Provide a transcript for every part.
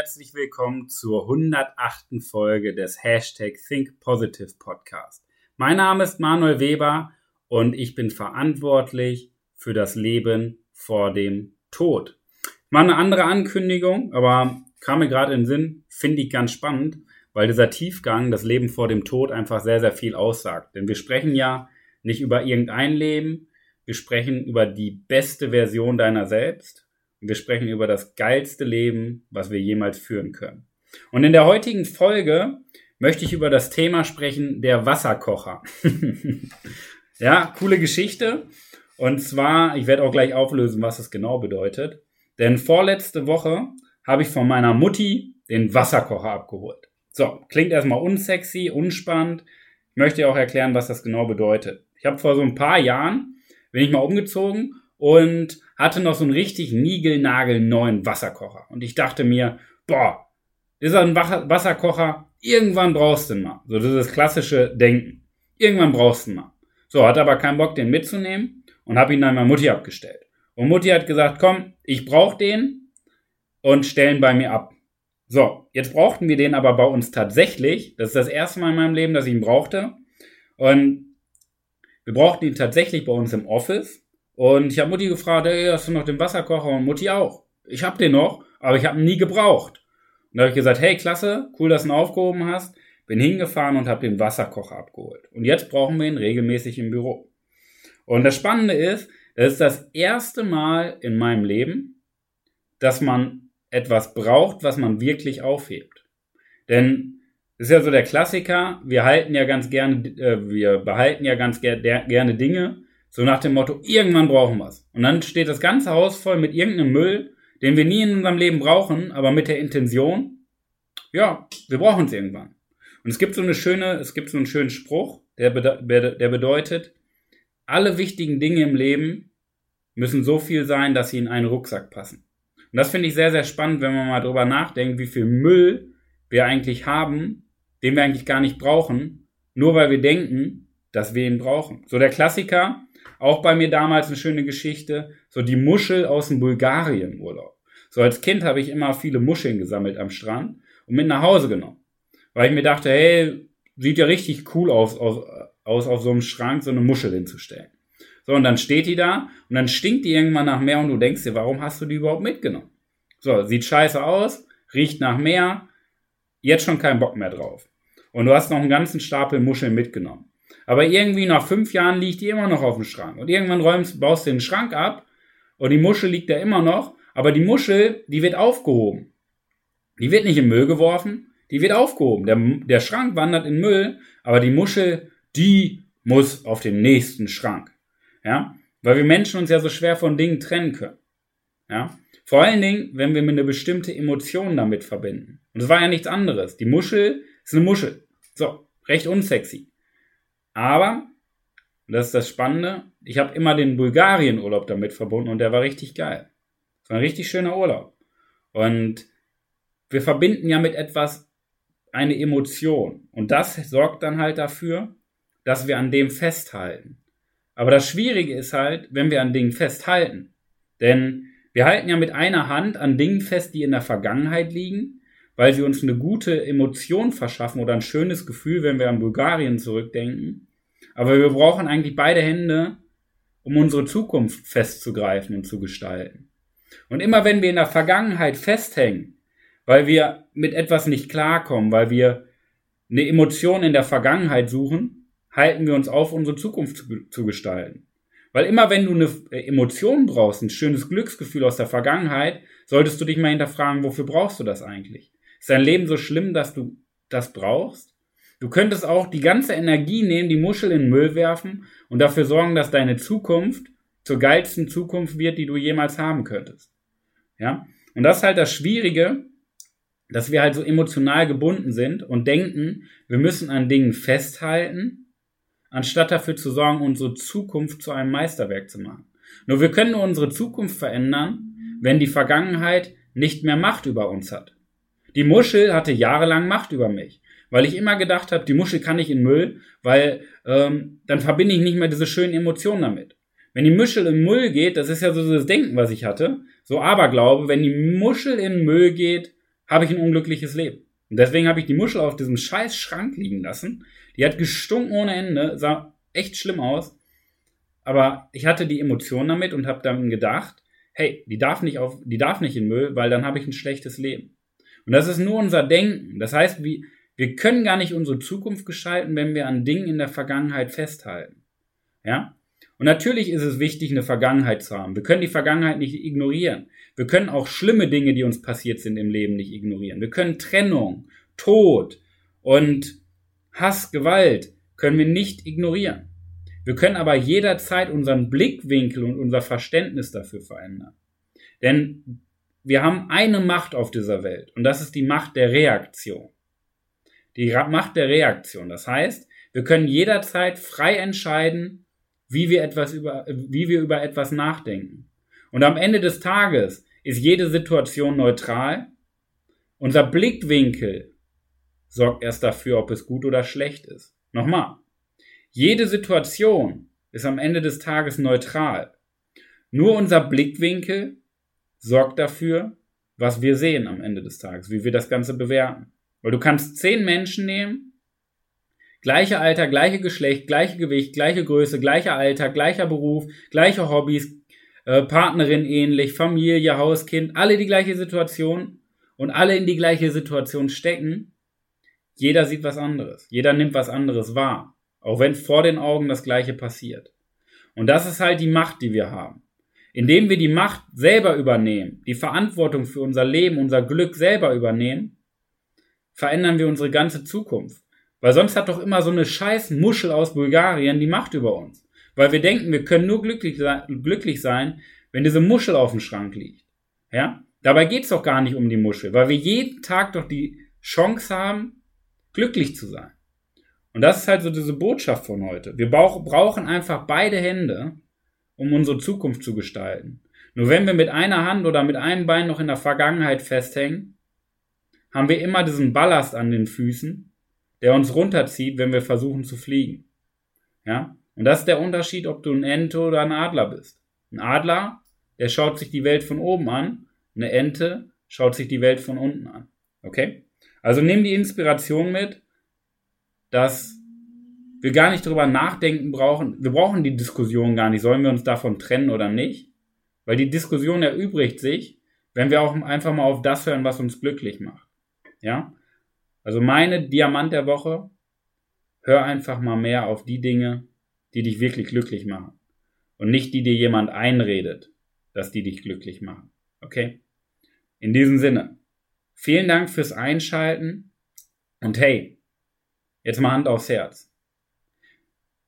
herzlich willkommen zur 108. Folge des Hashtag Think Positive Podcast. Mein Name ist Manuel Weber und ich bin verantwortlich für das Leben vor dem Tod. Mal eine andere Ankündigung, aber kam mir gerade in den Sinn, finde ich ganz spannend, weil dieser Tiefgang, das Leben vor dem Tod, einfach sehr, sehr viel aussagt. Denn wir sprechen ja nicht über irgendein Leben, wir sprechen über die beste Version deiner selbst wir sprechen über das geilste Leben, was wir jemals führen können. Und in der heutigen Folge möchte ich über das Thema sprechen, der Wasserkocher. ja, coole Geschichte. Und zwar, ich werde auch gleich auflösen, was es genau bedeutet. Denn vorletzte Woche habe ich von meiner Mutti den Wasserkocher abgeholt. So, klingt erstmal unsexy, unspannend. Ich möchte auch erklären, was das genau bedeutet. Ich habe vor so ein paar Jahren, bin ich mal umgezogen und hatte noch so einen richtig niegelnagelneuen Wasserkocher. Und ich dachte mir, boah, ist ein Wasserkocher, irgendwann brauchst du ihn mal. So dieses klassische Denken. Irgendwann brauchst du ihn mal. So, hatte aber keinen Bock, den mitzunehmen und habe ihn dann meiner Mutti abgestellt. Und Mutti hat gesagt, komm, ich brauche den und stellen bei mir ab. So, jetzt brauchten wir den aber bei uns tatsächlich. Das ist das erste Mal in meinem Leben, dass ich ihn brauchte. Und wir brauchten ihn tatsächlich bei uns im Office. Und ich habe Mutti gefragt, ey, hast du noch den Wasserkocher? Und Mutti auch. Ich habe den noch, aber ich habe ihn nie gebraucht. Und da habe ich gesagt, hey, klasse, cool, dass du ihn aufgehoben hast. Bin hingefahren und habe den Wasserkocher abgeholt. Und jetzt brauchen wir ihn regelmäßig im Büro. Und das Spannende ist, das ist das erste Mal in meinem Leben, dass man etwas braucht, was man wirklich aufhebt. Denn das ist ja so der Klassiker, wir halten ja ganz gerne, äh, wir behalten ja ganz ger gerne Dinge, so nach dem Motto, irgendwann brauchen wir es. Und dann steht das ganze Haus voll mit irgendeinem Müll, den wir nie in unserem Leben brauchen, aber mit der Intention, ja, wir brauchen es irgendwann. Und es gibt so eine schöne, es gibt so einen schönen Spruch, der, der bedeutet, alle wichtigen Dinge im Leben müssen so viel sein, dass sie in einen Rucksack passen. Und das finde ich sehr, sehr spannend, wenn man mal drüber nachdenkt, wie viel Müll wir eigentlich haben, den wir eigentlich gar nicht brauchen, nur weil wir denken, dass wir ihn brauchen. So der Klassiker, auch bei mir damals eine schöne Geschichte, so die Muschel aus dem Bulgarien-Urlaub. So als Kind habe ich immer viele Muscheln gesammelt am Strand und mit nach Hause genommen. Weil ich mir dachte, hey, sieht ja richtig cool aus, aus, aus auf so einem Schrank so eine Muschel hinzustellen. So, und dann steht die da und dann stinkt die irgendwann nach Meer und du denkst dir, warum hast du die überhaupt mitgenommen? So, sieht scheiße aus, riecht nach Meer, jetzt schon keinen Bock mehr drauf. Und du hast noch einen ganzen Stapel Muscheln mitgenommen. Aber irgendwie nach fünf Jahren liegt die immer noch auf dem Schrank. Und irgendwann räumst, baust du den Schrank ab und die Muschel liegt da immer noch. Aber die Muschel, die wird aufgehoben. Die wird nicht in Müll geworfen, die wird aufgehoben. Der, der Schrank wandert in Müll, aber die Muschel, die muss auf den nächsten Schrank. Ja, weil wir Menschen uns ja so schwer von Dingen trennen können. Ja, vor allen Dingen, wenn wir eine bestimmte Emotion damit verbinden. Und es war ja nichts anderes. Die Muschel ist eine Muschel. So, recht unsexy. Aber, das ist das Spannende, ich habe immer den Bulgarien-Urlaub damit verbunden und der war richtig geil. Es war ein richtig schöner Urlaub. Und wir verbinden ja mit etwas eine Emotion. Und das sorgt dann halt dafür, dass wir an dem festhalten. Aber das Schwierige ist halt, wenn wir an Dingen festhalten. Denn wir halten ja mit einer Hand an Dingen fest, die in der Vergangenheit liegen, weil sie uns eine gute Emotion verschaffen oder ein schönes Gefühl, wenn wir an Bulgarien zurückdenken. Aber wir brauchen eigentlich beide Hände, um unsere Zukunft festzugreifen und zu gestalten. Und immer wenn wir in der Vergangenheit festhängen, weil wir mit etwas nicht klarkommen, weil wir eine Emotion in der Vergangenheit suchen, halten wir uns auf, unsere Zukunft zu, zu gestalten. Weil immer wenn du eine Emotion brauchst, ein schönes Glücksgefühl aus der Vergangenheit, solltest du dich mal hinterfragen, wofür brauchst du das eigentlich? Ist dein Leben so schlimm, dass du das brauchst? Du könntest auch die ganze Energie nehmen, die Muschel in den Müll werfen und dafür sorgen, dass deine Zukunft zur geilsten Zukunft wird, die du jemals haben könntest. Ja? Und das ist halt das Schwierige, dass wir halt so emotional gebunden sind und denken, wir müssen an Dingen festhalten, anstatt dafür zu sorgen, unsere Zukunft zu einem Meisterwerk zu machen. Nur wir können nur unsere Zukunft verändern, wenn die Vergangenheit nicht mehr Macht über uns hat. Die Muschel hatte jahrelang Macht über mich weil ich immer gedacht habe, die Muschel kann ich in Müll, weil ähm, dann verbinde ich nicht mehr diese schönen Emotionen damit. Wenn die Muschel in Müll geht, das ist ja so das Denken, was ich hatte, so Aberglaube, wenn die Muschel in Müll geht, habe ich ein unglückliches Leben. Und deswegen habe ich die Muschel auf diesem scheiß Schrank liegen lassen. Die hat gestunken ohne Ende, sah echt schlimm aus. Aber ich hatte die Emotion damit und habe dann gedacht, hey, die darf nicht auf, die darf nicht in Müll, weil dann habe ich ein schlechtes Leben. Und das ist nur unser Denken. Das heißt, wir, wir können gar nicht unsere Zukunft gestalten, wenn wir an Dingen in der Vergangenheit festhalten. Ja? Und natürlich ist es wichtig, eine Vergangenheit zu haben. Wir können die Vergangenheit nicht ignorieren. Wir können auch schlimme Dinge, die uns passiert sind im Leben, nicht ignorieren. Wir können Trennung, Tod und Hass, Gewalt können wir nicht ignorieren. Wir können aber jederzeit unseren Blickwinkel und unser Verständnis dafür verändern. Denn wir haben eine Macht auf dieser Welt und das ist die Macht der Reaktion. Die Macht der Reaktion. Das heißt, wir können jederzeit frei entscheiden, wie wir etwas über, wie wir über etwas nachdenken. Und am Ende des Tages ist jede Situation neutral. Unser Blickwinkel sorgt erst dafür, ob es gut oder schlecht ist. Nochmal. Jede Situation ist am Ende des Tages neutral. Nur unser Blickwinkel sorgt dafür, was wir sehen am Ende des Tages, wie wir das Ganze bewerten. Weil du kannst zehn Menschen nehmen Gleiche Alter, gleiche Geschlecht, gleiche Gewicht, gleiche Größe, gleicher Alter, gleicher Beruf, gleiche Hobbys, äh, Partnerin ähnlich, Familie, Haus, Kind, alle die gleiche Situation und alle in die gleiche Situation stecken. Jeder sieht was anderes. Jeder nimmt was anderes wahr. Auch wenn vor den Augen das Gleiche passiert. Und das ist halt die Macht, die wir haben. Indem wir die Macht selber übernehmen, die Verantwortung für unser Leben, unser Glück selber übernehmen, verändern wir unsere ganze Zukunft. Weil sonst hat doch immer so eine scheiß Muschel aus Bulgarien die Macht über uns. Weil wir denken, wir können nur glücklich, glücklich sein, wenn diese Muschel auf dem Schrank liegt. Ja? Dabei geht's doch gar nicht um die Muschel, weil wir jeden Tag doch die Chance haben, glücklich zu sein. Und das ist halt so diese Botschaft von heute. Wir brauchen einfach beide Hände, um unsere Zukunft zu gestalten. Nur wenn wir mit einer Hand oder mit einem Bein noch in der Vergangenheit festhängen, haben wir immer diesen Ballast an den Füßen der uns runterzieht, wenn wir versuchen zu fliegen. Ja? Und das ist der Unterschied, ob du ein Ente oder ein Adler bist. Ein Adler, der schaut sich die Welt von oben an. Eine Ente schaut sich die Welt von unten an. Okay? Also nimm die Inspiration mit, dass wir gar nicht drüber nachdenken brauchen. Wir brauchen die Diskussion gar nicht. Sollen wir uns davon trennen oder nicht? Weil die Diskussion erübrigt sich, wenn wir auch einfach mal auf das hören, was uns glücklich macht. Ja? Also meine Diamant der Woche, hör einfach mal mehr auf die Dinge, die dich wirklich glücklich machen. Und nicht die dir jemand einredet, dass die dich glücklich machen. Okay? In diesem Sinne, vielen Dank fürs Einschalten und hey, jetzt mal Hand aufs Herz.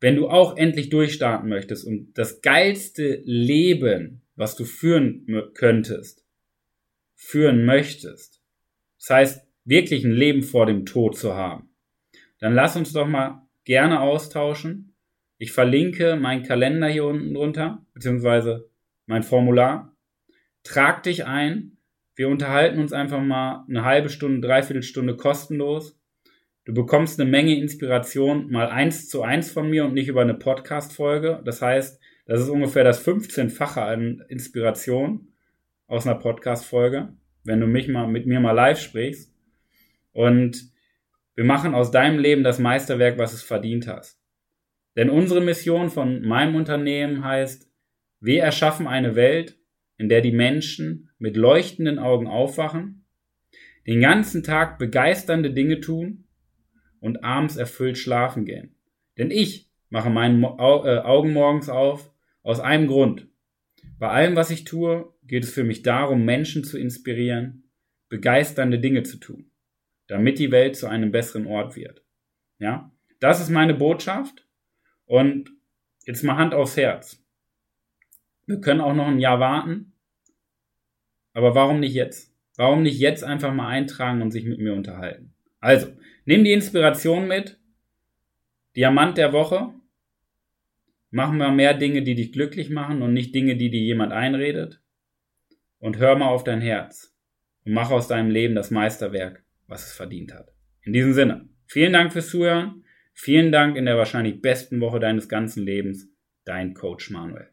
Wenn du auch endlich durchstarten möchtest und das geilste Leben, was du führen könntest, führen möchtest, das heißt, wirklich ein Leben vor dem Tod zu haben, dann lass uns doch mal gerne austauschen. Ich verlinke meinen Kalender hier unten drunter, beziehungsweise mein Formular. Trag dich ein. Wir unterhalten uns einfach mal eine halbe Stunde, dreiviertel Stunde kostenlos. Du bekommst eine Menge Inspiration mal eins zu eins von mir und nicht über eine Podcast-Folge. Das heißt, das ist ungefähr das 15-fache an Inspiration aus einer Podcast-Folge, wenn du mich mal mit mir mal live sprichst. Und wir machen aus deinem Leben das Meisterwerk, was es verdient hast. Denn unsere Mission von meinem Unternehmen heißt, wir erschaffen eine Welt, in der die Menschen mit leuchtenden Augen aufwachen, den ganzen Tag begeisternde Dinge tun und abends erfüllt schlafen gehen. Denn ich mache meine äh, Augen morgens auf aus einem Grund. Bei allem, was ich tue, geht es für mich darum, Menschen zu inspirieren, begeisternde Dinge zu tun damit die Welt zu einem besseren Ort wird. Ja, das ist meine Botschaft. Und jetzt mal Hand aufs Herz. Wir können auch noch ein Jahr warten. Aber warum nicht jetzt? Warum nicht jetzt einfach mal eintragen und sich mit mir unterhalten? Also, nimm die Inspiration mit. Diamant der Woche. Machen wir mehr Dinge, die dich glücklich machen und nicht Dinge, die dir jemand einredet. Und hör mal auf dein Herz und mach aus deinem Leben das Meisterwerk, was es verdient hat. In diesem Sinne, vielen Dank fürs Zuhören. Vielen Dank in der wahrscheinlich besten Woche deines ganzen Lebens. Dein Coach Manuel.